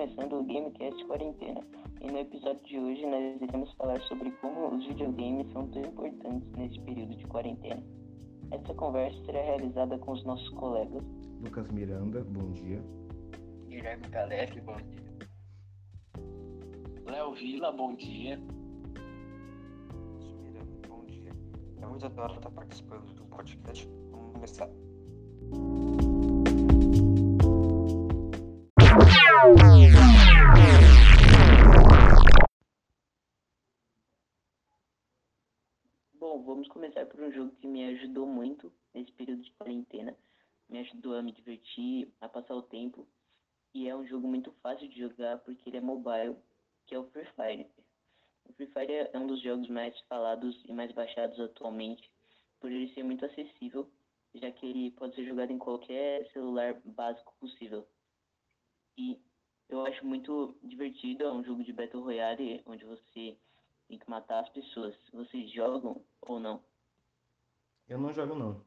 Começando o Gamecast Quarentena e no episódio de hoje nós iremos falar sobre como os videogames são tão importantes neste período de quarentena. Essa conversa será realizada com os nossos colegas Lucas Miranda, bom dia. Guilherme Galef, bom dia. Léo Vila, bom dia. Miranda, bom dia. É muito adoro estar participando do podcast. Vamos começar. Bom, vamos começar por um jogo que me ajudou muito nesse período de quarentena. Me ajudou a me divertir, a passar o tempo. E é um jogo muito fácil de jogar porque ele é mobile, que é o Free Fire. O Free Fire é um dos jogos mais falados e mais baixados atualmente, por ele ser muito acessível, já que ele pode ser jogado em qualquer celular básico possível. E eu acho muito divertido, é um jogo de Battle Royale onde você tem que matar as pessoas. Vocês jogam ou não? Eu não jogo não.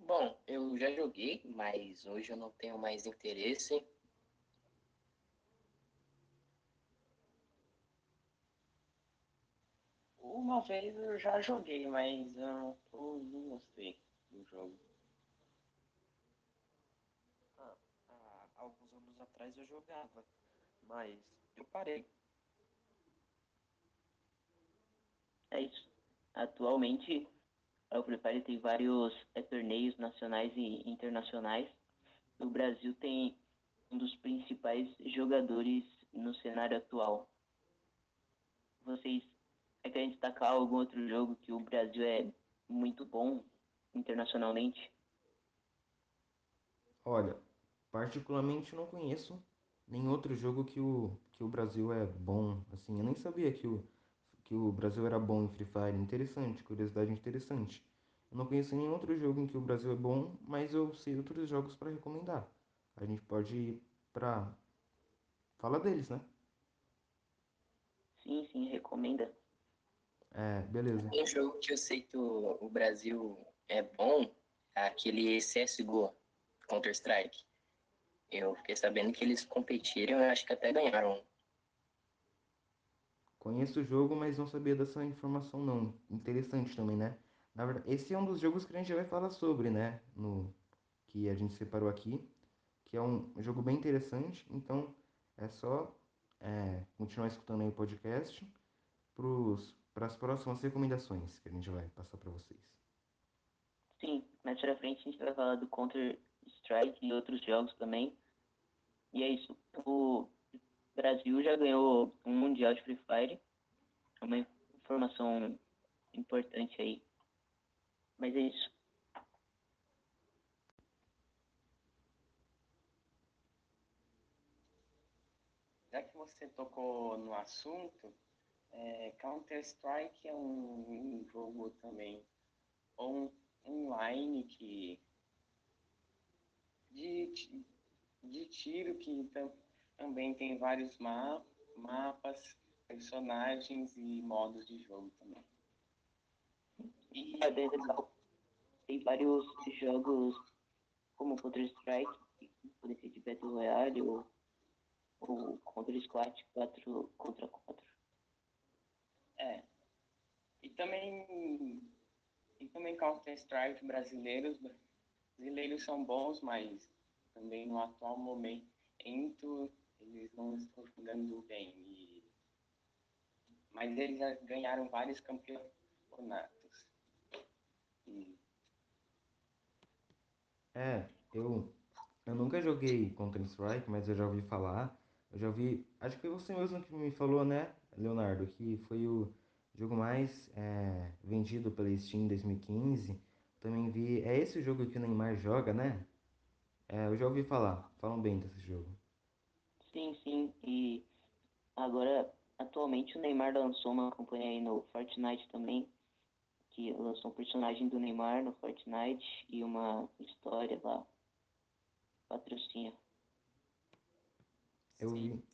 Bom, eu já joguei, mas hoje eu não tenho mais interesse. Uma vez eu já joguei, mas eu não, tô, não gostei do jogo. Ah, há alguns anos atrás eu jogava, mas eu parei. É isso. Atualmente, o Free Fire tem vários é, torneios nacionais e internacionais. O Brasil tem um dos principais jogadores no cenário atual. Vocês querem destacar algum outro jogo que o Brasil é muito bom internacionalmente? Olha, particularmente não conheço nenhum outro jogo que o, que o Brasil é bom. Assim, eu nem sabia que o, que o Brasil era bom em Free Fire. Interessante, curiosidade interessante. Eu não conheço nenhum outro jogo em que o Brasil é bom, mas eu sei outros jogos para recomendar. A gente pode ir pra. Fala deles, né? Sim, sim, recomenda. É, beleza. Um jogo que eu sei que o, o Brasil é bom é aquele CSGO, Counter-Strike. Eu fiquei sabendo que eles competiram e acho que até ganharam. Conheço o jogo, mas não sabia dessa informação não. Interessante também, né? Na verdade, esse é um dos jogos que a gente vai falar sobre, né? No que a gente separou aqui, que é um jogo bem interessante. Então, é só é, continuar escutando aí o podcast para as próximas recomendações que a gente vai passar para vocês. Sim, mais pra frente a gente vai falar do Counter-Strike e outros jogos também. E é isso. O Brasil já ganhou um Mundial de Free Fire. É uma informação importante aí. Mas é isso. Já que você tocou no assunto, é, Counter-Strike é um, um jogo também on, online que de, de tiro que tam, também tem vários ma mapas, personagens e modos de jogo também. E é. Tem vários jogos como Counter-Strike, podem ser de Battle Royale ou, ou Counter-Strike 4 contra 4. É. E também, e também Counter-Strike brasileiros. Brasileiros são bons, mas também no atual momento eles não estão jogando bem. E, mas eles ganharam vários campeonatos. E, É, eu, eu nunca joguei Counter-Strike, mas eu já ouvi falar. Eu já ouvi. Acho que foi você mesmo que me falou, né, Leonardo? Que foi o jogo mais é, vendido pela Steam em 2015. Também vi. É esse o jogo que o Neymar joga, né? É, eu já ouvi falar. Falam bem desse jogo. Sim, sim. E agora, atualmente, o Neymar lançou uma campanha aí no Fortnite também, que lançou um personagem do Neymar no Fortnite e uma história lá. Patrocínio. Eu Sim. vi.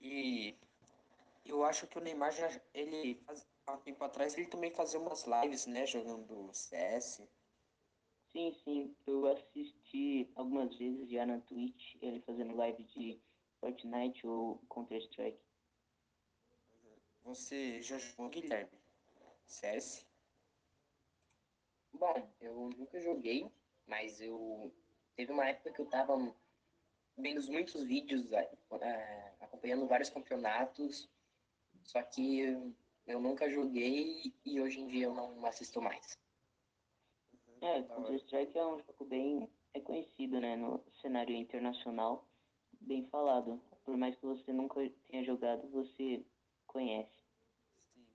E eu acho que o Neymar já, ele, faz- há um tempo atrás, ele também fazia umas lives, né, jogando CS. Sim, sim, eu assisti algumas vezes já na Twitch, ele fazendo live de Fortnite ou Counter-Strike. Você já jogou, Guilherme? CS? Bom, eu nunca joguei, mas eu teve uma época que eu tava vendo muitos vídeos, é, acompanhando vários campeonatos, só que eu nunca joguei e hoje em dia eu não assisto mais. É, Counter-Strike é um jogo bem reconhecido, né, no cenário internacional, bem falado. Por mais que você nunca tenha jogado, você conhece. Sim.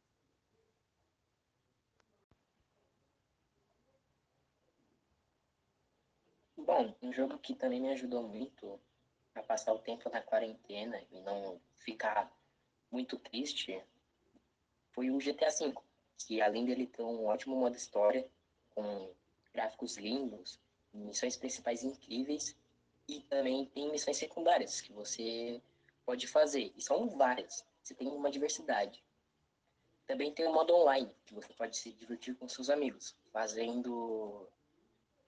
Bom, um jogo que também me ajudou muito a passar o tempo na quarentena e não ficar muito triste foi o GTA V, que além dele ter um ótimo modo história, com gráficos lindos, missões principais incríveis, e também tem missões secundárias que você pode fazer, e são várias, você tem uma diversidade. Também tem o modo online, que você pode se divertir com seus amigos, fazendo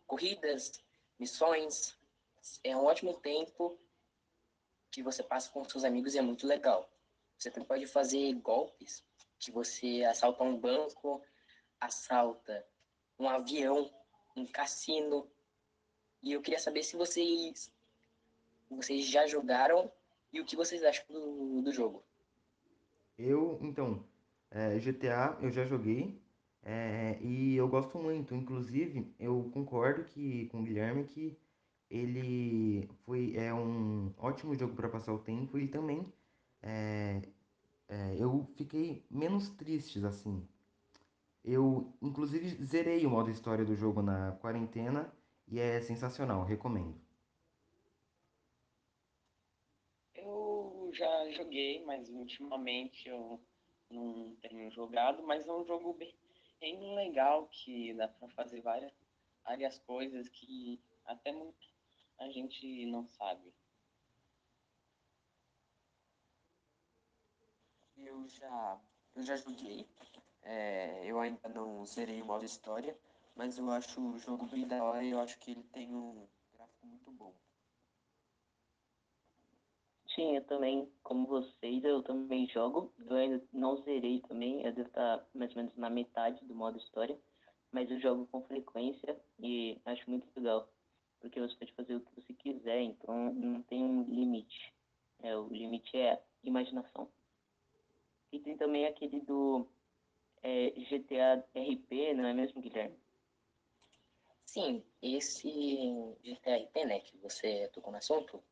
corridas, missões. É um ótimo tempo que você passa com seus amigos e é muito legal. Você também pode fazer golpes, que você assalta um banco, assalta um avião, um cassino. E eu queria saber se vocês, vocês já jogaram e o que vocês acham do, do jogo. Eu, então, é, GTA eu já joguei é, e eu gosto muito. Inclusive, eu concordo que, com o Guilherme que ele foi é um ótimo jogo para passar o tempo e também é, é, eu fiquei menos tristes assim. Eu, inclusive, zerei o modo história do jogo na quarentena e é sensacional, recomendo. Eu já joguei, mas ultimamente eu não tenho jogado, mas é um jogo bem, bem legal que dá para fazer várias, várias coisas que até muito a gente não sabe. Eu já, eu já joguei. É, eu ainda não zerei o modo história, mas eu acho o jogo bem da hora e eu acho que ele tem um gráfico muito bom. Sim, eu também, como vocês, eu também jogo. Eu ainda não zerei também, eu devo estar mais ou menos na metade do modo história, mas eu jogo com frequência e acho muito legal, porque você pode fazer o que você quiser, então não tem um limite. É, o limite é imaginação. E tem também aquele do é, GTA RP, não é mesmo, Guilherme? Sim, esse GTA RP, né, que você tocou no assunto,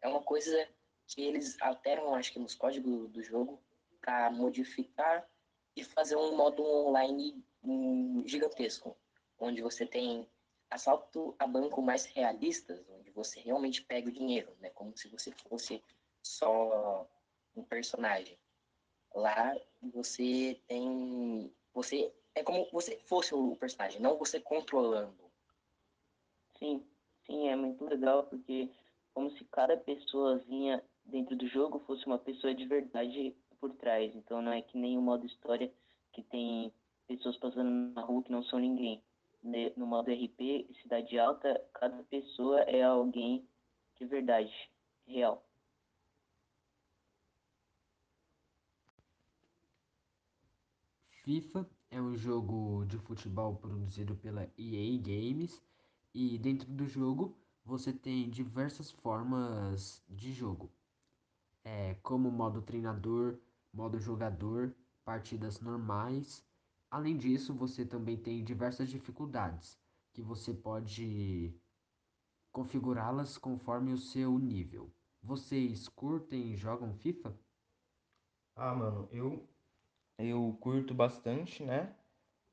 é uma coisa que eles alteram, acho que nos códigos do jogo, para modificar e fazer um modo online um, gigantesco, onde você tem assalto a banco mais realistas, onde você realmente pega o dinheiro, né, como se você fosse só um personagem. Lá você tem. Você. É como você fosse o personagem, não você controlando. Sim, sim, é muito legal, porque como se cada pessoazinha dentro do jogo fosse uma pessoa de verdade por trás. Então não é que nem o modo história que tem pessoas passando na rua que não são ninguém. No modo RP, Cidade Alta, cada pessoa é alguém de verdade, real. FIFA é um jogo de futebol produzido pela EA Games e dentro do jogo você tem diversas formas de jogo, é, como modo treinador, modo jogador, partidas normais. Além disso, você também tem diversas dificuldades que você pode configurá-las conforme o seu nível. Vocês curtem e jogam FIFA? Ah, mano, eu eu curto bastante, né?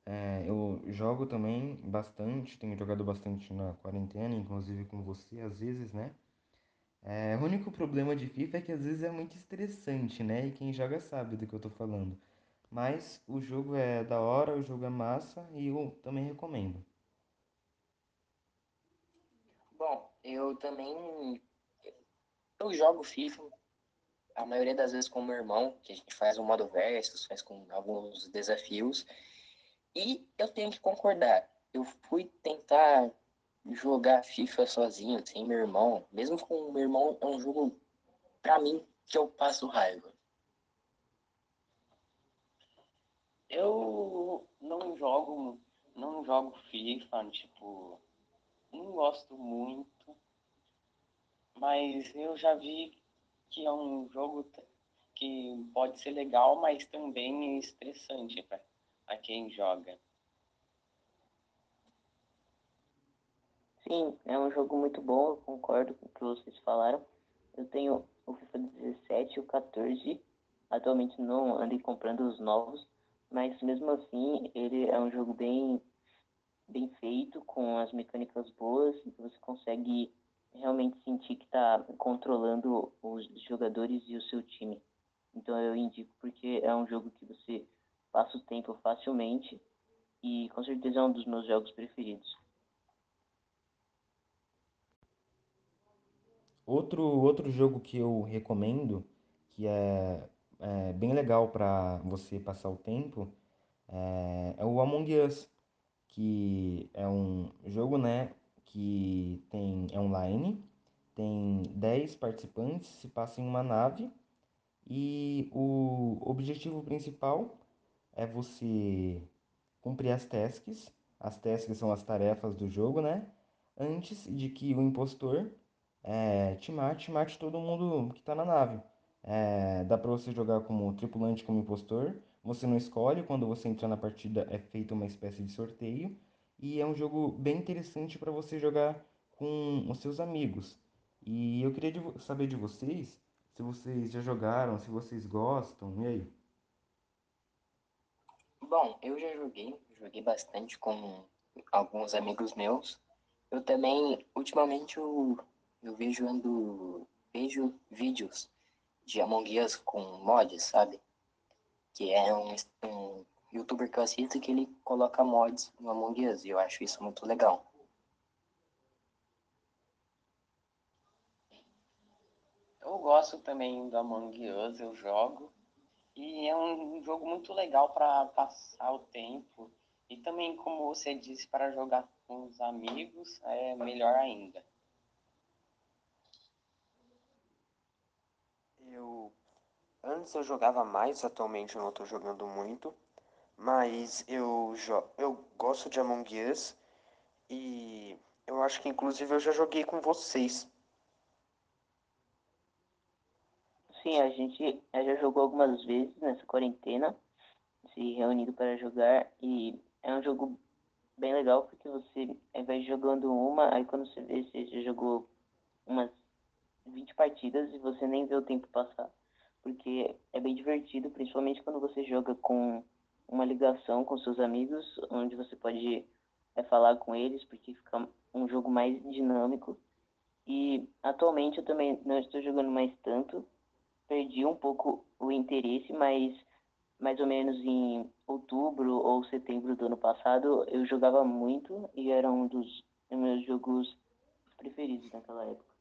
É, eu jogo também bastante, tenho jogado bastante na quarentena, inclusive com você às vezes, né? É, o único problema de FIFA é que às vezes é muito estressante, né? E quem joga sabe do que eu tô falando. Mas o jogo é da hora, o jogo é massa e eu também recomendo. Bom, eu também. Eu jogo FIFA, a maioria das vezes com o meu irmão, que a gente faz um modo versus, faz com alguns desafios. E eu tenho que concordar, eu fui tentar jogar FIFA sozinho, sem meu irmão, mesmo com o meu irmão, é um jogo, pra mim, que eu passo raiva. Eu não jogo, não jogo FIFA, tipo, não gosto muito, mas eu já vi que é um jogo que pode ser legal, mas também estressante para quem joga. Sim, é um jogo muito bom, eu concordo com o que vocês falaram. Eu tenho o FIFA 17 e o 14. Atualmente não andei comprando os novos, mas mesmo assim ele é um jogo bem bem feito, com as mecânicas boas, e você consegue realmente sentir que está controlando os jogadores e o seu time. Então eu indico porque é um jogo que você passa o tempo facilmente e com certeza é um dos meus jogos preferidos. Outro, outro jogo que eu recomendo, que é, é bem legal para você passar o tempo, é, é o Among Us, que é um jogo, né, que tem, é online, tem 10 participantes, se passa em uma nave, e o objetivo principal é você cumprir as tasks, as tasks são as tarefas do jogo, né, antes de que o impostor é, te mate, mate todo mundo que tá na nave. É, dá pra você jogar como tripulante, como impostor. Você não escolhe, quando você entra na partida é feita uma espécie de sorteio. E é um jogo bem interessante para você jogar com os seus amigos. E eu queria saber de vocês, se vocês já jogaram, se vocês gostam, e aí? Bom, eu já joguei, joguei bastante com alguns amigos meus. Eu também, ultimamente, eu eu vejo ando, vejo vídeos de Among Us com mods, sabe? Que é um, um youtuber que eu assisto que ele coloca mods no Among Us e eu acho isso muito legal. Eu gosto também do Among Us, eu jogo. E é um jogo muito legal para passar o tempo. E também, como você disse, para jogar com os amigos, é melhor ainda. Eu antes eu jogava mais, atualmente eu não estou jogando muito, mas eu eu gosto de Among Us e eu acho que inclusive eu já joguei com vocês. Sim, a gente já jogou algumas vezes nessa quarentena, se reunindo para jogar e é um jogo bem legal porque você vai jogando uma, aí quando você vê, você já jogou umas 20 partidas e você nem vê o tempo passar. Porque é bem divertido, principalmente quando você joga com uma ligação com seus amigos, onde você pode é, falar com eles, porque fica um jogo mais dinâmico. E atualmente eu também não estou jogando mais tanto, perdi um pouco o interesse, mas mais ou menos em outubro ou setembro do ano passado eu jogava muito e era um dos meus jogos preferidos naquela época.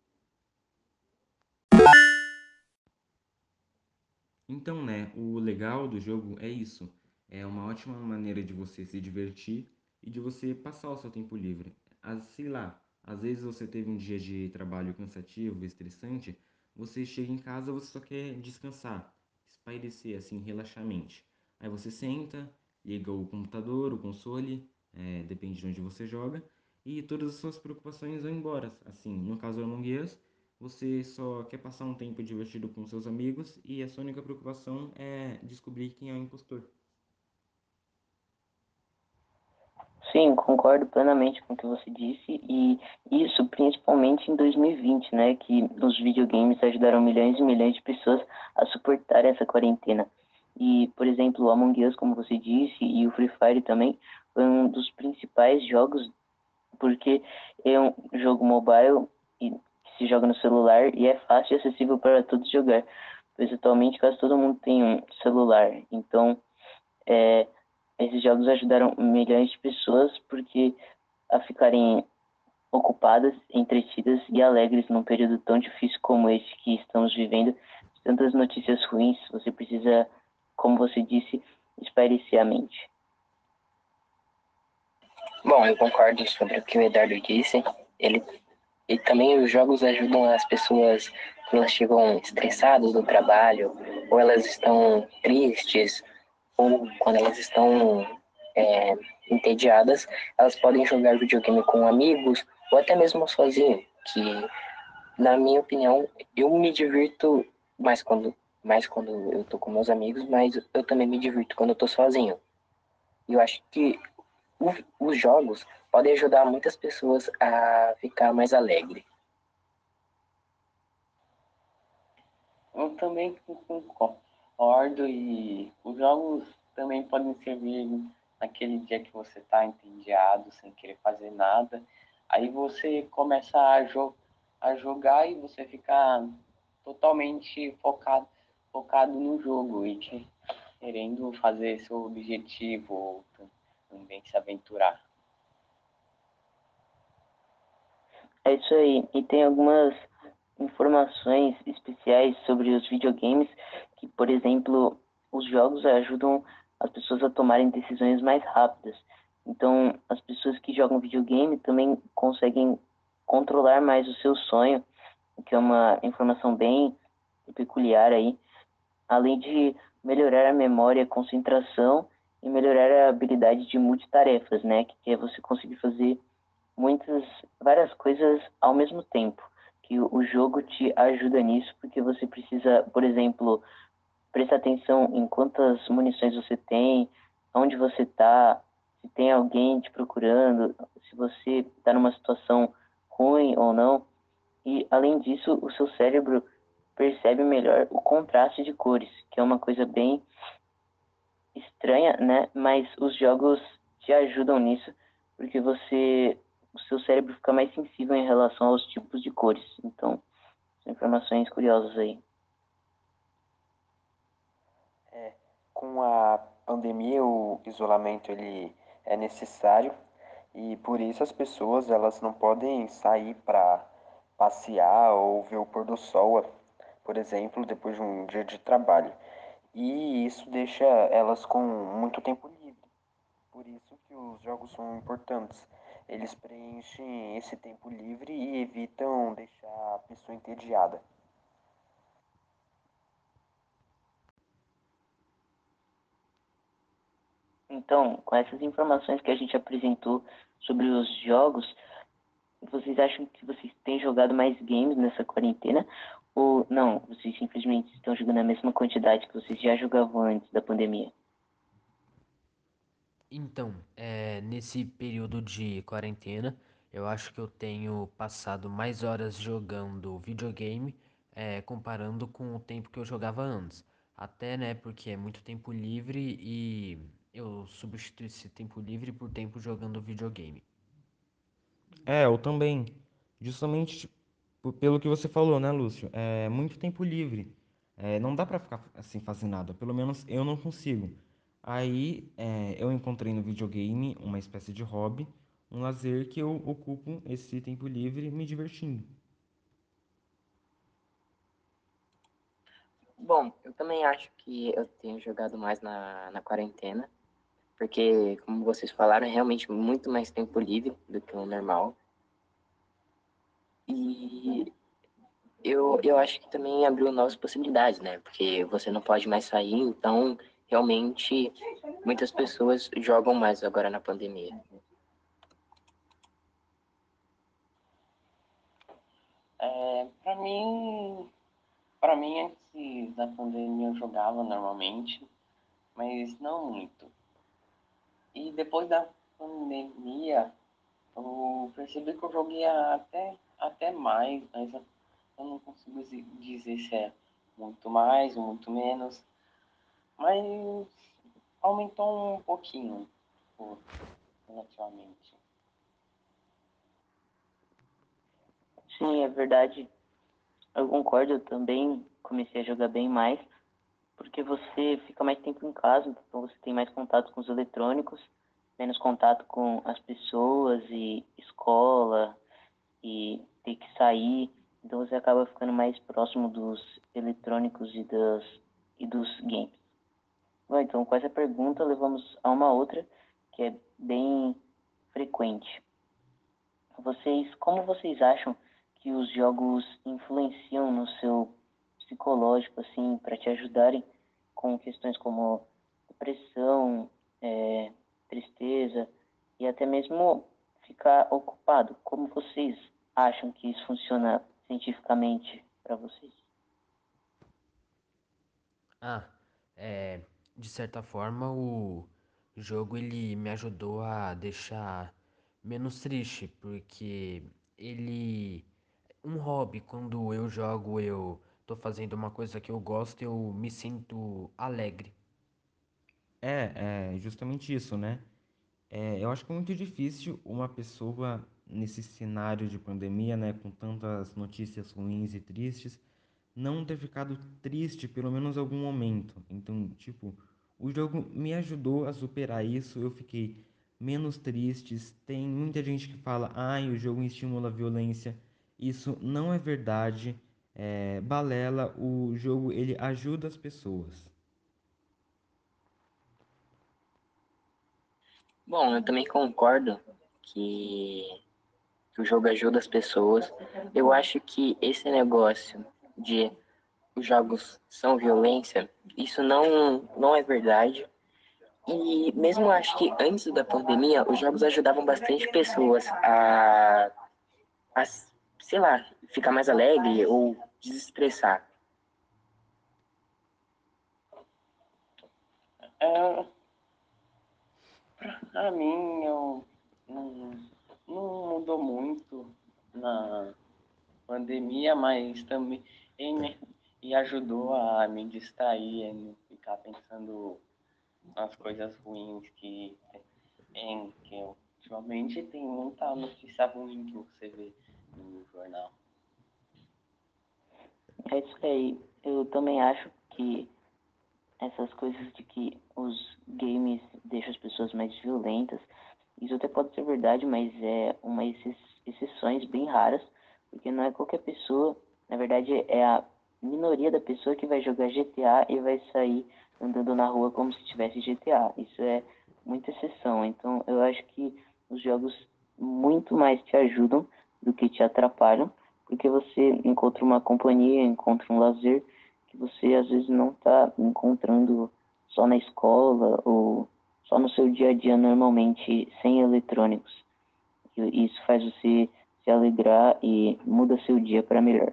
Então, né, o legal do jogo é isso. É uma ótima maneira de você se divertir e de você passar o seu tempo livre. As, sei lá, às vezes você teve um dia de trabalho cansativo, estressante, você chega em casa, você só quer descansar, espairecer, assim, relaxar a mente. Aí você senta, liga o computador, o console, é, depende de onde você joga, e todas as suas preocupações vão embora. Assim, no caso do Among Us, você só quer passar um tempo divertido com seus amigos e a sua única preocupação é descobrir quem é o impostor. Sim, concordo plenamente com o que você disse e isso principalmente em 2020, né, que os videogames ajudaram milhões e milhões de pessoas a suportar essa quarentena. E, por exemplo, o Among Us, como você disse, e o Free Fire também, foi um dos principais jogos, porque é um jogo mobile e se joga no celular e é fácil e acessível para todos jogar, pois atualmente quase todo mundo tem um celular. Então, é, esses jogos ajudaram milhões de pessoas porque a ficarem ocupadas, entretidas e alegres num período tão difícil como esse que estamos vivendo, tantas notícias ruins, você precisa, como você disse, espairecer a mente. Bom, eu concordo sobre o que o Eduardo disse. Ele e também os jogos ajudam as pessoas quando elas chegam estressadas do trabalho, ou elas estão tristes, quando elas estão é, entediadas, elas podem jogar videogame com amigos ou até mesmo sozinho, que na minha opinião eu me divirto mais quando mais quando eu tô com meus amigos, mas eu também me divirto quando eu tô sozinho. E eu acho que o, os jogos podem ajudar muitas pessoas a ficar mais alegre. Eu também concordo e os jogos também podem servir naquele dia que você está entediado, sem querer fazer nada. Aí você começa a, jo a jogar e você fica totalmente focado, focado no jogo e que, querendo fazer seu objetivo, também se aventurar. É isso aí. E tem algumas informações especiais sobre os videogames que, por exemplo, os jogos ajudam as pessoas a tomarem decisões mais rápidas. Então, as pessoas que jogam videogame também conseguem controlar mais o seu sonho, o que é uma informação bem peculiar aí, além de melhorar a memória, a concentração e melhorar a habilidade de multitarefas, né, que é você conseguir fazer muitas várias coisas ao mesmo tempo. Que o jogo te ajuda nisso, porque você precisa, por exemplo, prestar atenção em quantas munições você tem, onde você está, se tem alguém te procurando, se você está numa situação ruim ou não. E além disso, o seu cérebro percebe melhor o contraste de cores, que é uma coisa bem estranha, né? Mas os jogos te ajudam nisso, porque você o seu cérebro fica mais sensível em relação aos tipos de cores. Então, são informações curiosas aí. É, com a pandemia, o isolamento ele é necessário e por isso as pessoas elas não podem sair para passear ou ver o pôr do sol, por exemplo, depois de um dia de trabalho. E isso deixa elas com muito tempo livre. Por isso que os jogos são importantes eles preenchem esse tempo livre e evitam deixar a pessoa entediada. Então, com essas informações que a gente apresentou sobre os jogos, vocês acham que vocês têm jogado mais games nessa quarentena? Ou não, vocês simplesmente estão jogando a mesma quantidade que vocês já jogavam antes da pandemia? Então, é, nesse período de quarentena, eu acho que eu tenho passado mais horas jogando videogame, é, comparando com o tempo que eu jogava antes. Até, né, porque é muito tempo livre e eu substituo esse tempo livre por tempo jogando videogame. É, eu também. Justamente tipo, pelo que você falou, né, Lúcio? É muito tempo livre. É, não dá pra ficar assim fazendo nada. Pelo menos eu não consigo. Aí é, eu encontrei no videogame uma espécie de hobby, um lazer que eu ocupo esse tempo livre me divertindo. Bom, eu também acho que eu tenho jogado mais na, na quarentena, porque, como vocês falaram, é realmente muito mais tempo livre do que o normal. E eu, eu acho que também abriu novas possibilidades, né? Porque você não pode mais sair, então realmente muitas pessoas jogam mais agora na pandemia. É, para mim, para mim antes da pandemia eu jogava normalmente, mas não muito. E depois da pandemia eu percebi que eu joguei até até mais, mas eu não consigo dizer se é muito mais ou muito menos mas aumentou um pouquinho, relativamente. Sim, é verdade. Eu concordo, eu também comecei a jogar bem mais, porque você fica mais tempo em casa, então você tem mais contato com os eletrônicos, menos contato com as pessoas e escola e ter que sair, então você acaba ficando mais próximo dos eletrônicos e das e dos games. Bom, então com essa pergunta levamos a uma outra que é bem frequente. Vocês, como vocês acham que os jogos influenciam no seu psicológico, assim, para te ajudarem com questões como depressão, é, tristeza e até mesmo ficar ocupado? Como vocês acham que isso funciona cientificamente para vocês? Ah, é, de certa forma o jogo ele me ajudou a deixar menos triste, porque ele um hobby, quando eu jogo, eu tô fazendo uma coisa que eu gosto, eu me sinto alegre. É, é justamente isso, né? É, eu acho que é muito difícil uma pessoa nesse cenário de pandemia, né, com tantas notícias ruins e tristes, não ter ficado triste pelo menos algum momento. Então, tipo, o jogo me ajudou a superar isso, eu fiquei menos triste. Tem muita gente que fala, ai, o jogo estimula a violência. Isso não é verdade. É, balela, o jogo ele ajuda as pessoas. Bom, eu também concordo que, o jogo ajuda as pessoas. Eu acho que esse negócio de os jogos são violência, isso não, não é verdade. E mesmo acho que antes da pandemia, os jogos ajudavam bastante pessoas a, a sei lá, ficar mais alegre ou desestressar. É, pra mim, eu não, não mudou muito na pandemia, mas também me, e ajudou a me distrair, a não ficar pensando nas coisas ruins que tem, que ultimamente tem muita notícia ruim que você vê no jornal. É isso aí. Eu também acho que essas coisas de que os games deixam as pessoas mais violentas, isso até pode ser verdade, mas é uma exceções bem raras, porque não é qualquer pessoa, na verdade é a minoria da pessoa que vai jogar GTA e vai sair andando na rua como se tivesse GTA. Isso é muita exceção. Então eu acho que os jogos muito mais te ajudam do que te atrapalham, porque você encontra uma companhia, encontra um lazer que você às vezes não está encontrando só na escola ou só no seu dia a dia normalmente sem eletrônicos. E isso faz você se alegrar e muda seu dia para melhor.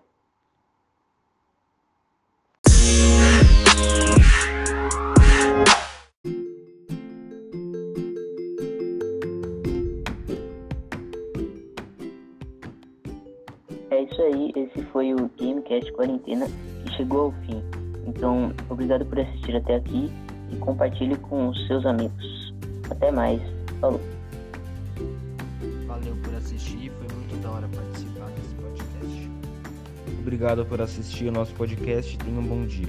Isso aí, esse foi o Gamecast Quarentena que chegou ao fim. Então, obrigado por assistir até aqui e compartilhe com os seus amigos. Até mais. Falou. Valeu por assistir, foi muito da hora participar desse podcast. Obrigado por assistir o nosso podcast. Tenha um bom dia.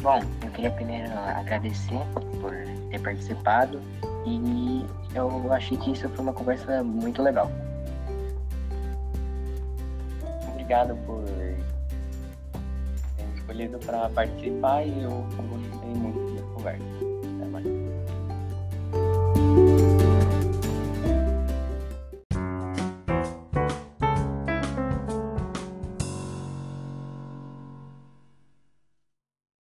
Bom, eu queria primeiro agradecer por ter participado e eu achei que isso foi uma conversa muito legal. Obrigado por ter escolhido para participar e eu gostei muito da conversa.